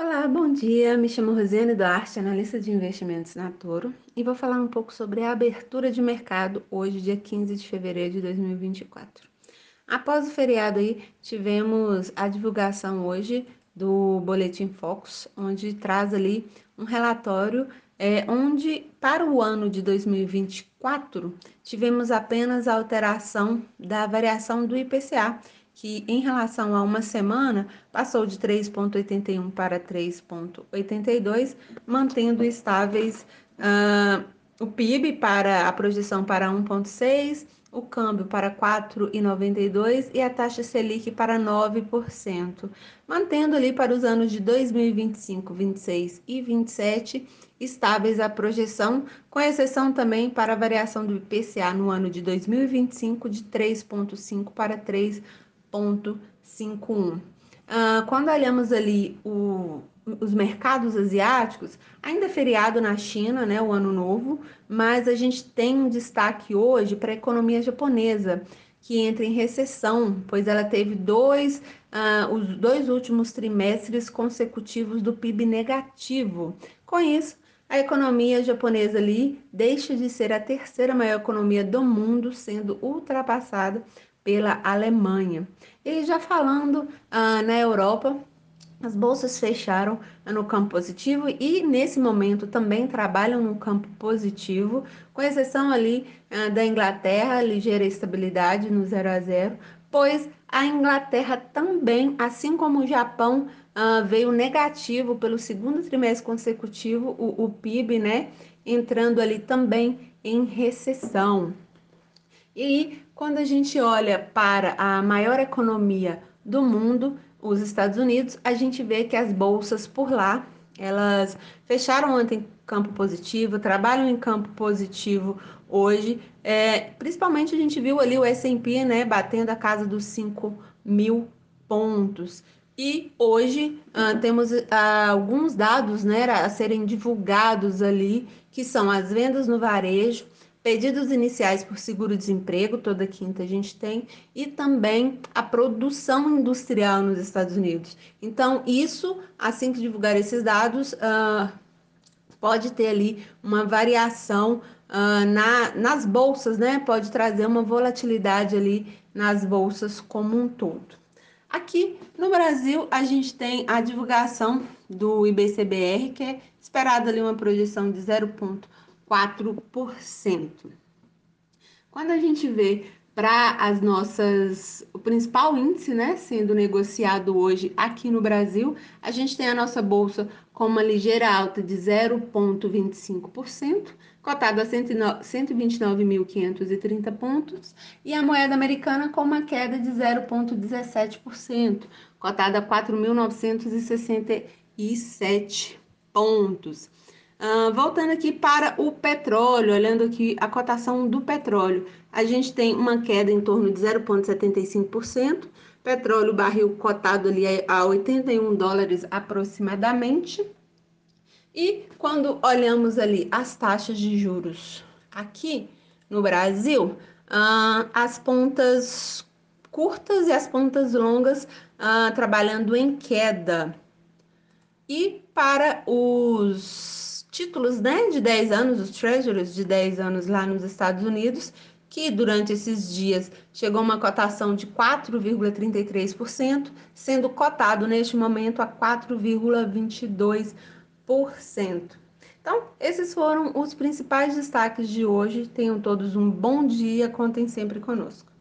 Olá, bom dia. Me chamo Rosiane Duarte, analista de investimentos na Toro, e vou falar um pouco sobre a abertura de mercado hoje, dia 15 de fevereiro de 2024. Após o feriado aí, tivemos a divulgação hoje do Boletim Focus, onde traz ali um relatório é, onde para o ano de 2024 tivemos apenas a alteração da variação do IPCA, que em relação a uma semana passou de 3,81 para 3,82, mantendo estáveis uh, o PIB para a projeção para 1,6, o câmbio para 4,92 e a taxa Selic para 9%, mantendo ali para os anos de 2025, 26 e 27 estáveis a projeção, com exceção também para a variação do IPCA no ano de 2025 de 3,5 para 3 0,51. Uh, quando olhamos ali o, os mercados asiáticos, ainda é feriado na China, né, o ano novo, mas a gente tem um destaque hoje para a economia japonesa, que entra em recessão, pois ela teve dois, uh, os dois últimos trimestres consecutivos do PIB negativo. Com isso, a economia japonesa ali deixa de ser a terceira maior economia do mundo, sendo ultrapassada pela Alemanha. E já falando ah, na Europa, as bolsas fecharam no campo positivo e nesse momento também trabalham no campo positivo, com exceção ali ah, da Inglaterra, ligeira estabilidade no 0 a 0, pois a Inglaterra também, assim como o Japão, ah, veio negativo pelo segundo trimestre consecutivo, o, o PIB, né, entrando ali também em recessão. E quando a gente olha para a maior economia do mundo, os Estados Unidos, a gente vê que as bolsas por lá, elas fecharam ontem em campo positivo, trabalham em campo positivo hoje. É, principalmente a gente viu ali o S&P, né, batendo a casa dos 5 mil pontos. E hoje uh, temos uh, alguns dados né, a serem divulgados ali, que são as vendas no varejo, pedidos iniciais por seguro-desemprego, toda quinta a gente tem, e também a produção industrial nos Estados Unidos. Então, isso, assim que divulgar esses dados, uh, pode ter ali uma variação uh, na, nas bolsas, né? Pode trazer uma volatilidade ali nas bolsas como um todo. Aqui no Brasil, a gente tem a divulgação do IBCBR, que é esperada ali uma projeção de 0,1 4%. Quando a gente vê para as nossas, o principal índice, né, sendo negociado hoje aqui no Brasil, a gente tem a nossa bolsa com uma ligeira alta de 0,25%, cotada a 129.530 pontos, e a moeda americana com uma queda de 0,17%, cotada a 4.967 pontos. Uh, voltando aqui para o petróleo, olhando aqui a cotação do petróleo, a gente tem uma queda em torno de 0,75%, petróleo barril cotado ali a 81 dólares aproximadamente. E quando olhamos ali as taxas de juros aqui no Brasil, uh, as pontas curtas e as pontas longas uh, trabalhando em queda. E para os títulos né, de 10 anos, os treasuries de 10 anos lá nos Estados Unidos, que durante esses dias chegou a uma cotação de 4,33%, sendo cotado neste momento a 4,22%. Então, esses foram os principais destaques de hoje. Tenham todos um bom dia, contem sempre conosco.